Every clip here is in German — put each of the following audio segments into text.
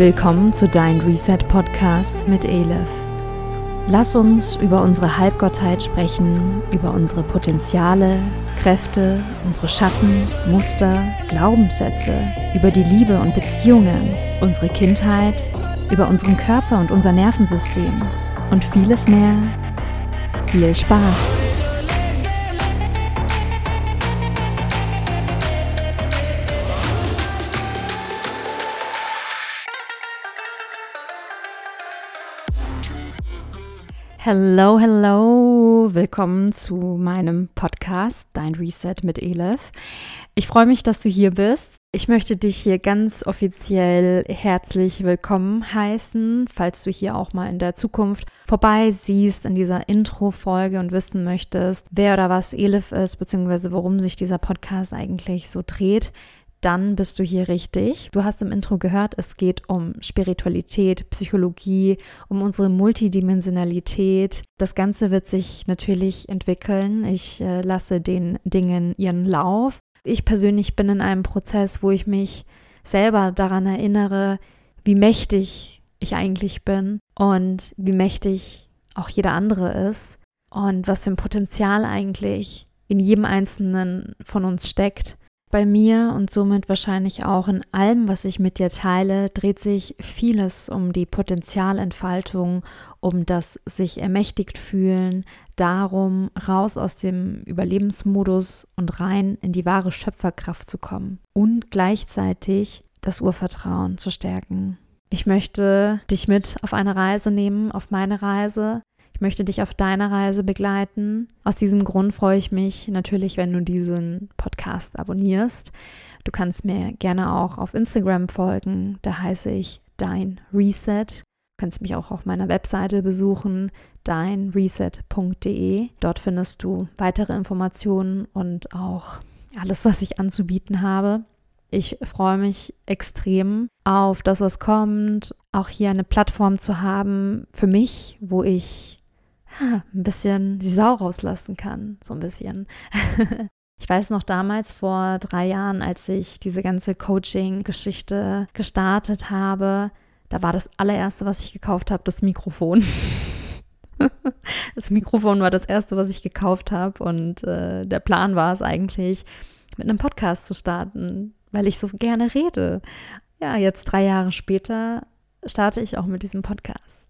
Willkommen zu Dein Reset Podcast mit Elif. Lass uns über unsere Halbgottheit sprechen, über unsere Potenziale, Kräfte, unsere Schatten, Muster, Glaubenssätze, über die Liebe und Beziehungen, unsere Kindheit, über unseren Körper und unser Nervensystem und vieles mehr. Viel Spaß! Hello, hello, willkommen zu meinem Podcast Dein Reset mit Elif. Ich freue mich, dass du hier bist. Ich möchte dich hier ganz offiziell herzlich willkommen heißen, falls du hier auch mal in der Zukunft vorbei siehst in dieser Intro-Folge und wissen möchtest, wer oder was Elif ist, beziehungsweise worum sich dieser Podcast eigentlich so dreht dann bist du hier richtig. Du hast im Intro gehört, es geht um Spiritualität, Psychologie, um unsere Multidimensionalität. Das Ganze wird sich natürlich entwickeln. Ich äh, lasse den Dingen ihren Lauf. Ich persönlich bin in einem Prozess, wo ich mich selber daran erinnere, wie mächtig ich eigentlich bin und wie mächtig auch jeder andere ist und was für ein Potenzial eigentlich in jedem einzelnen von uns steckt. Bei mir und somit wahrscheinlich auch in allem, was ich mit dir teile, dreht sich vieles um die Potenzialentfaltung, um das sich ermächtigt fühlen, darum, raus aus dem Überlebensmodus und rein in die wahre Schöpferkraft zu kommen und gleichzeitig das Urvertrauen zu stärken. Ich möchte dich mit auf eine Reise nehmen, auf meine Reise, ich möchte dich auf deiner Reise begleiten. Aus diesem Grund freue ich mich natürlich, wenn du diesen Podcast abonnierst. Du kannst mir gerne auch auf Instagram folgen. Da heiße ich Dein Reset. Du kannst mich auch auf meiner Webseite besuchen, deinreset.de. Dort findest du weitere Informationen und auch alles, was ich anzubieten habe. Ich freue mich extrem auf das, was kommt, auch hier eine Plattform zu haben für mich, wo ich ein bisschen die Sau rauslassen kann. So ein bisschen. Ich weiß noch damals vor drei Jahren, als ich diese ganze Coaching-Geschichte gestartet habe, da war das allererste, was ich gekauft habe, das Mikrofon. das Mikrofon war das erste, was ich gekauft habe und äh, der Plan war es eigentlich, mit einem Podcast zu starten, weil ich so gerne rede. Ja, jetzt drei Jahre später starte ich auch mit diesem Podcast.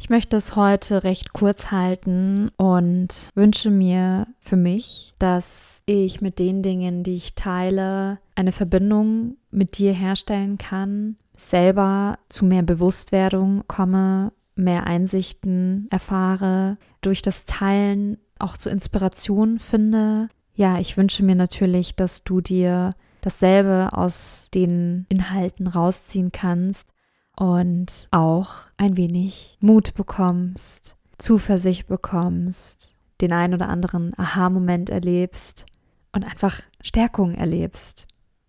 Ich möchte es heute recht kurz halten und wünsche mir für mich, dass ich mit den Dingen, die ich teile, eine Verbindung mit dir herstellen kann, selber zu mehr Bewusstwerdung komme, mehr Einsichten erfahre, durch das Teilen auch zur Inspiration finde. Ja, ich wünsche mir natürlich, dass du dir dasselbe aus den Inhalten rausziehen kannst und auch ein wenig Mut bekommst, Zuversicht bekommst, den ein oder anderen Aha-Moment erlebst und einfach Stärkung erlebst,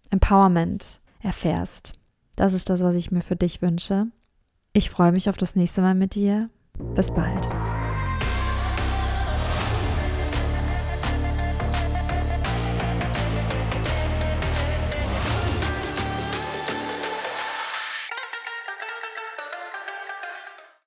Empowerment erfährst. Das ist das, was ich mir für dich wünsche. Ich freue mich auf das nächste Mal mit dir. Bis bald.